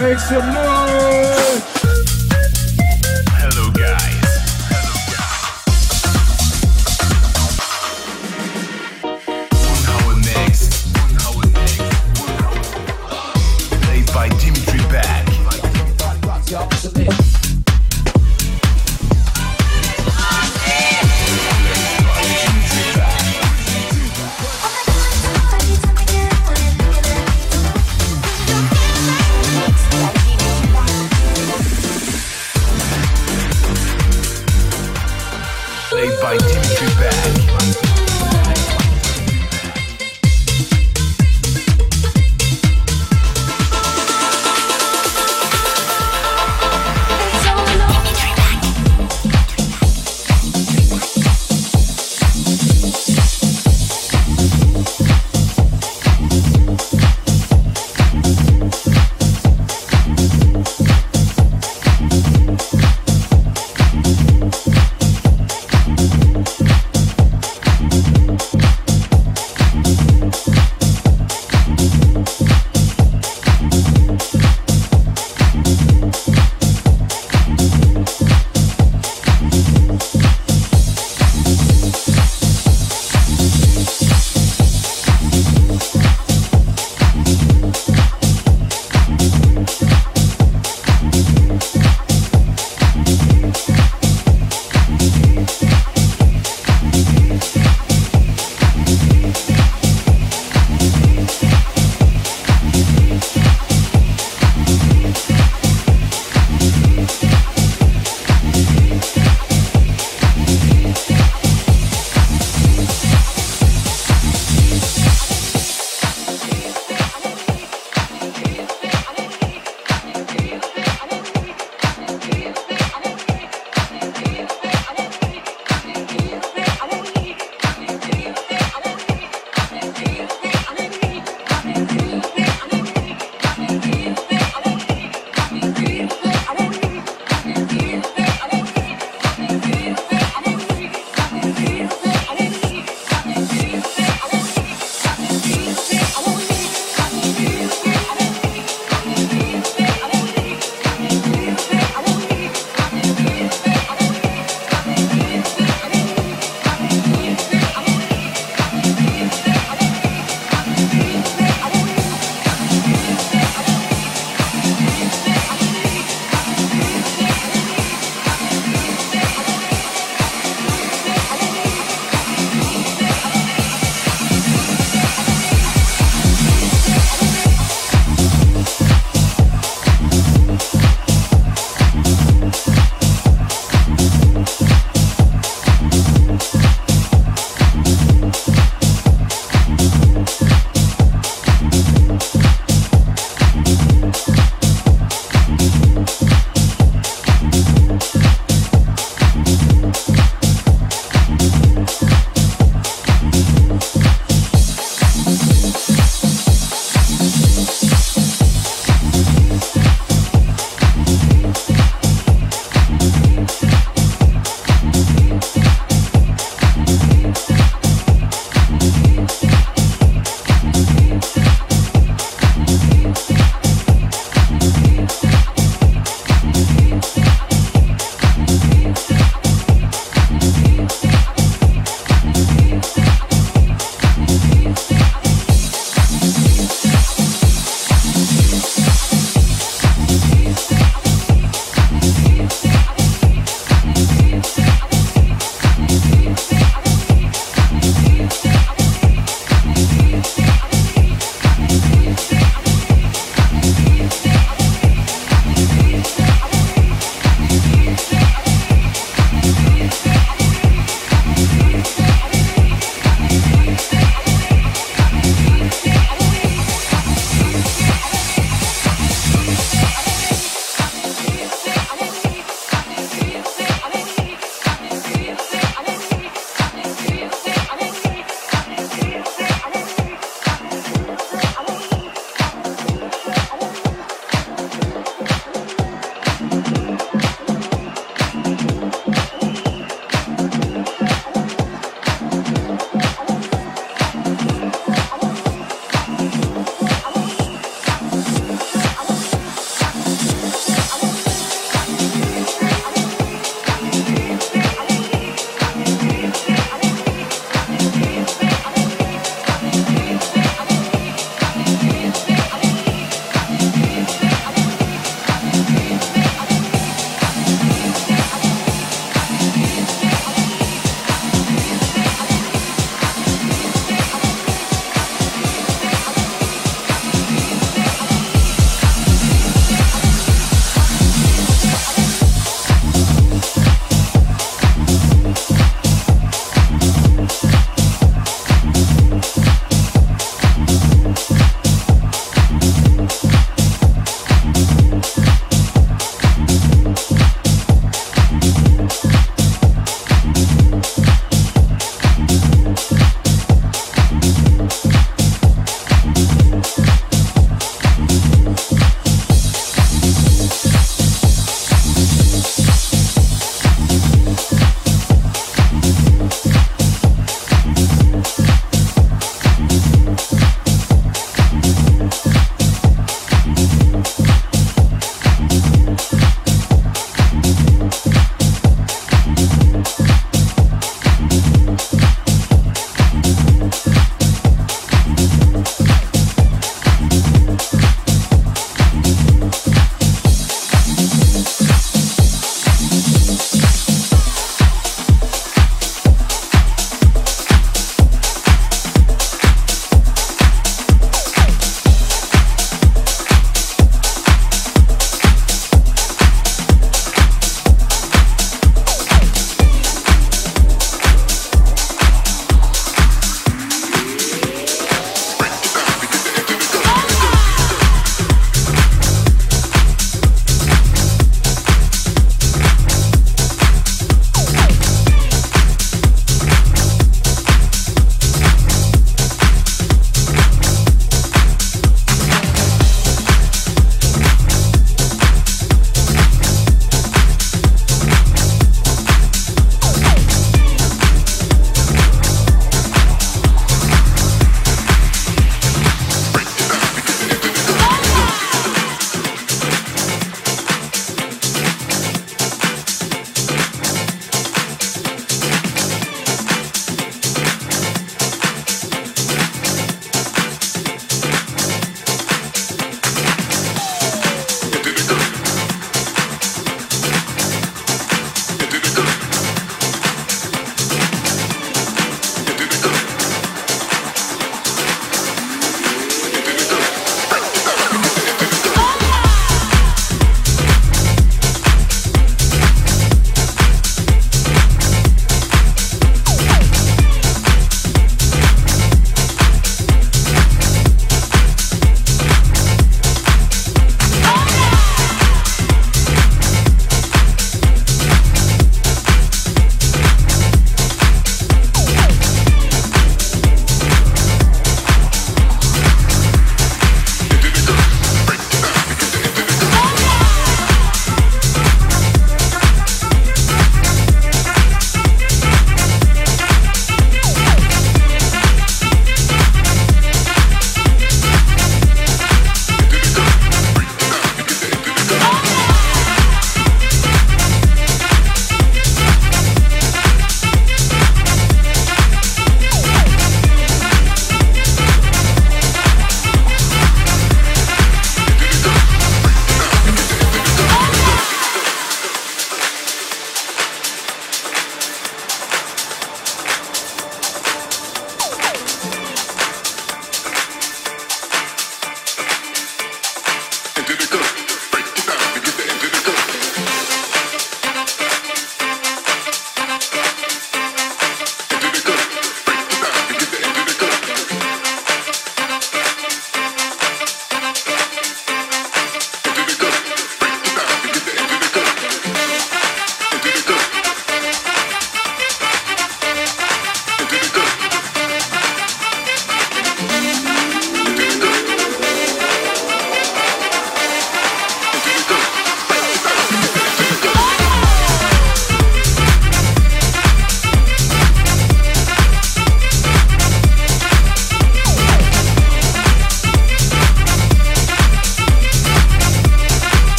Make some noise!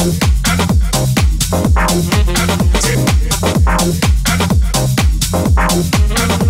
Thank you.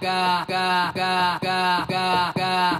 ga ga ga ga ga ga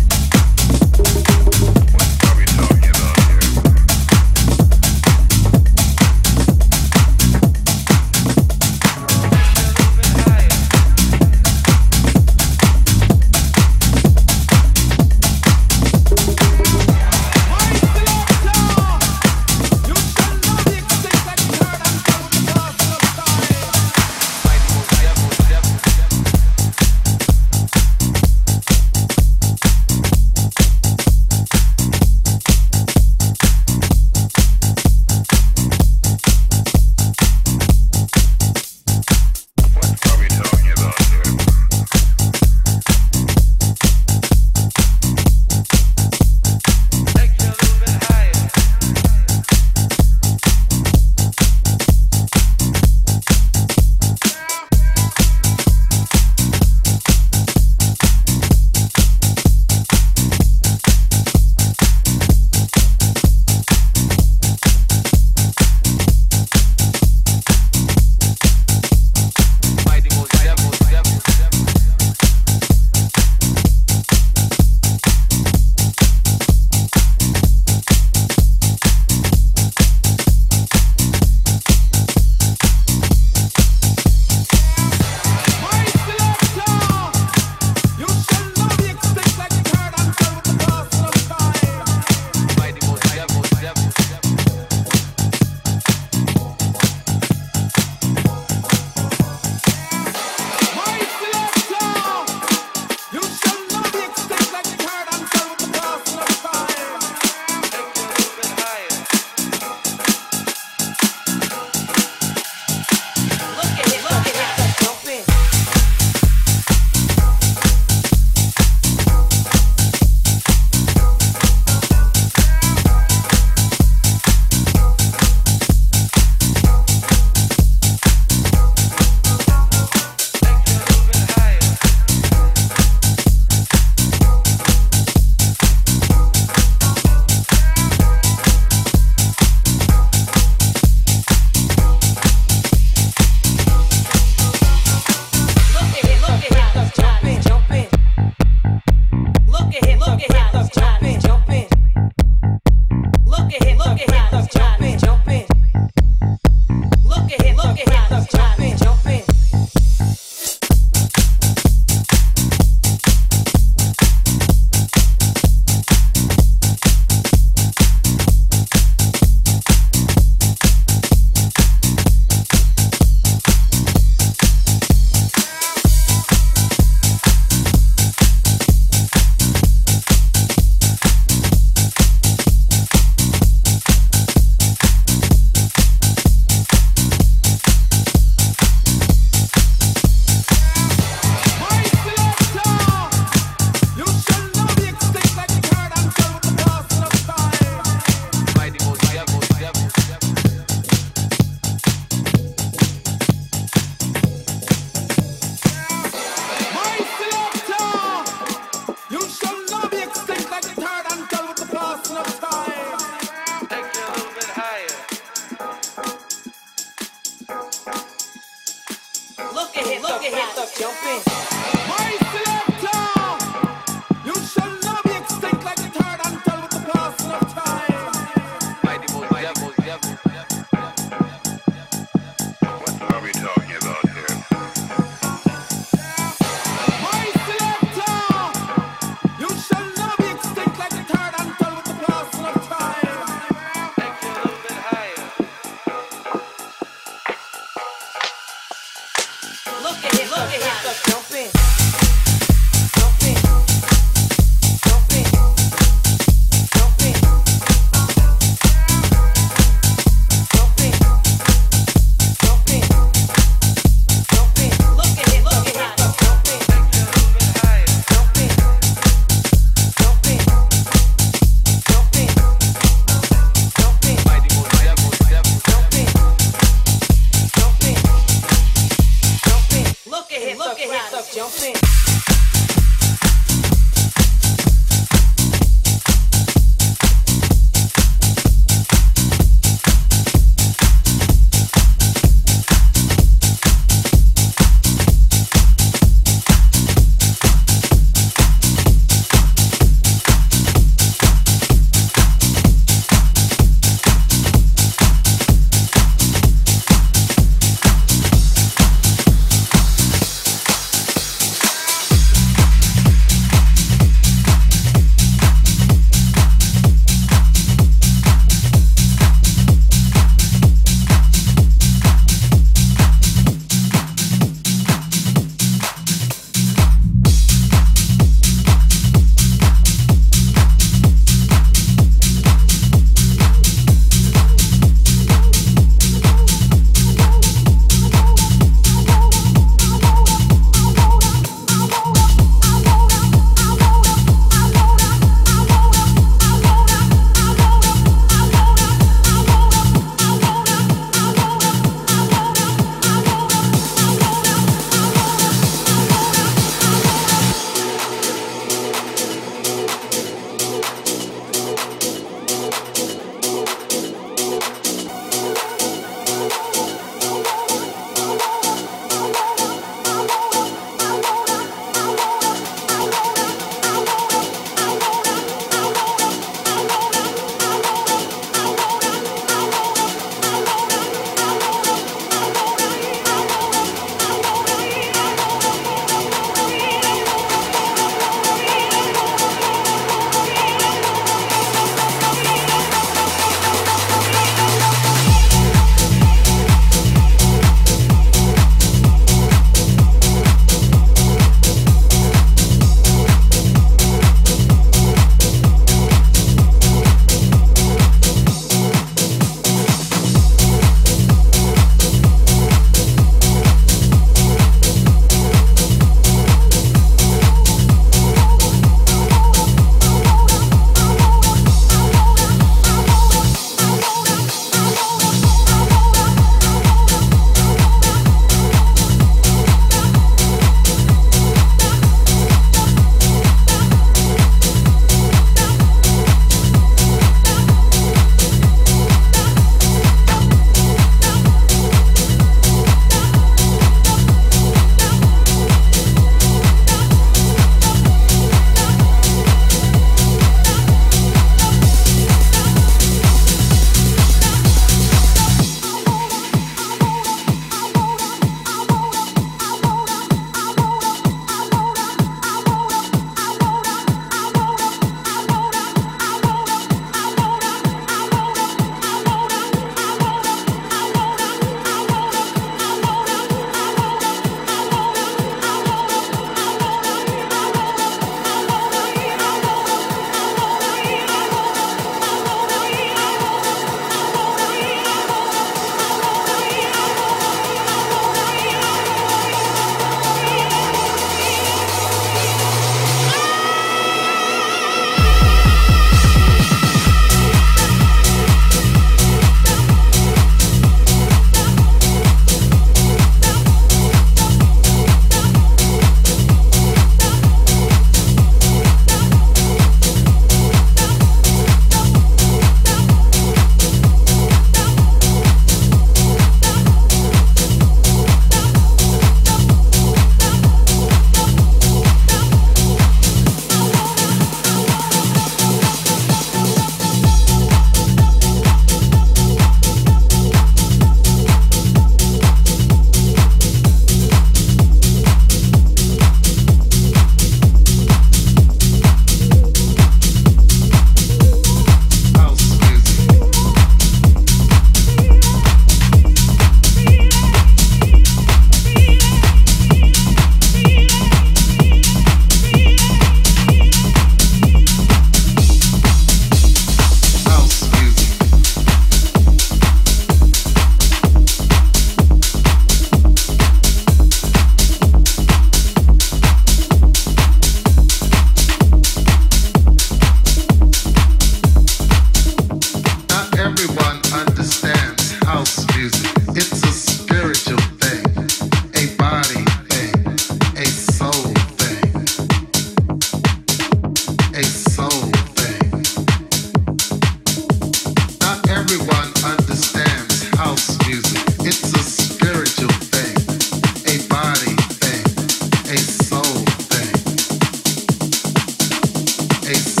sexy.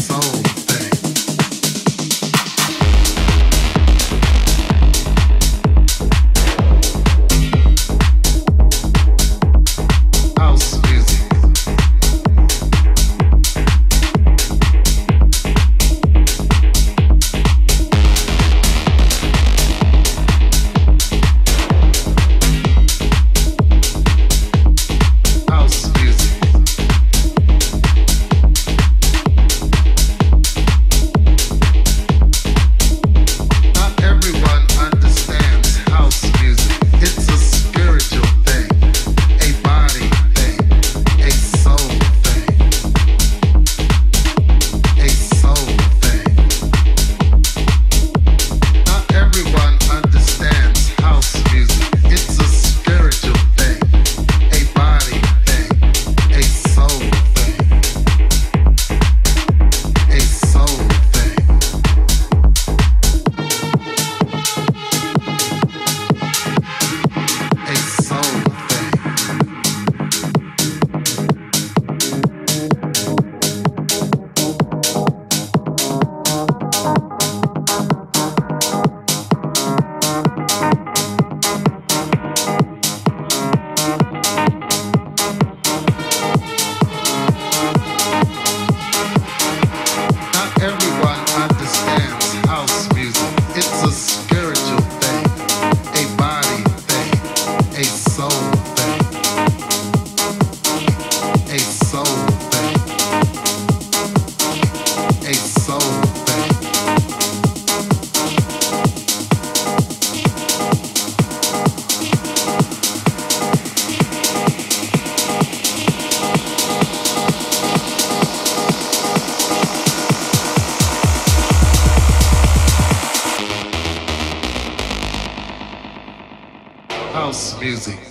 Music.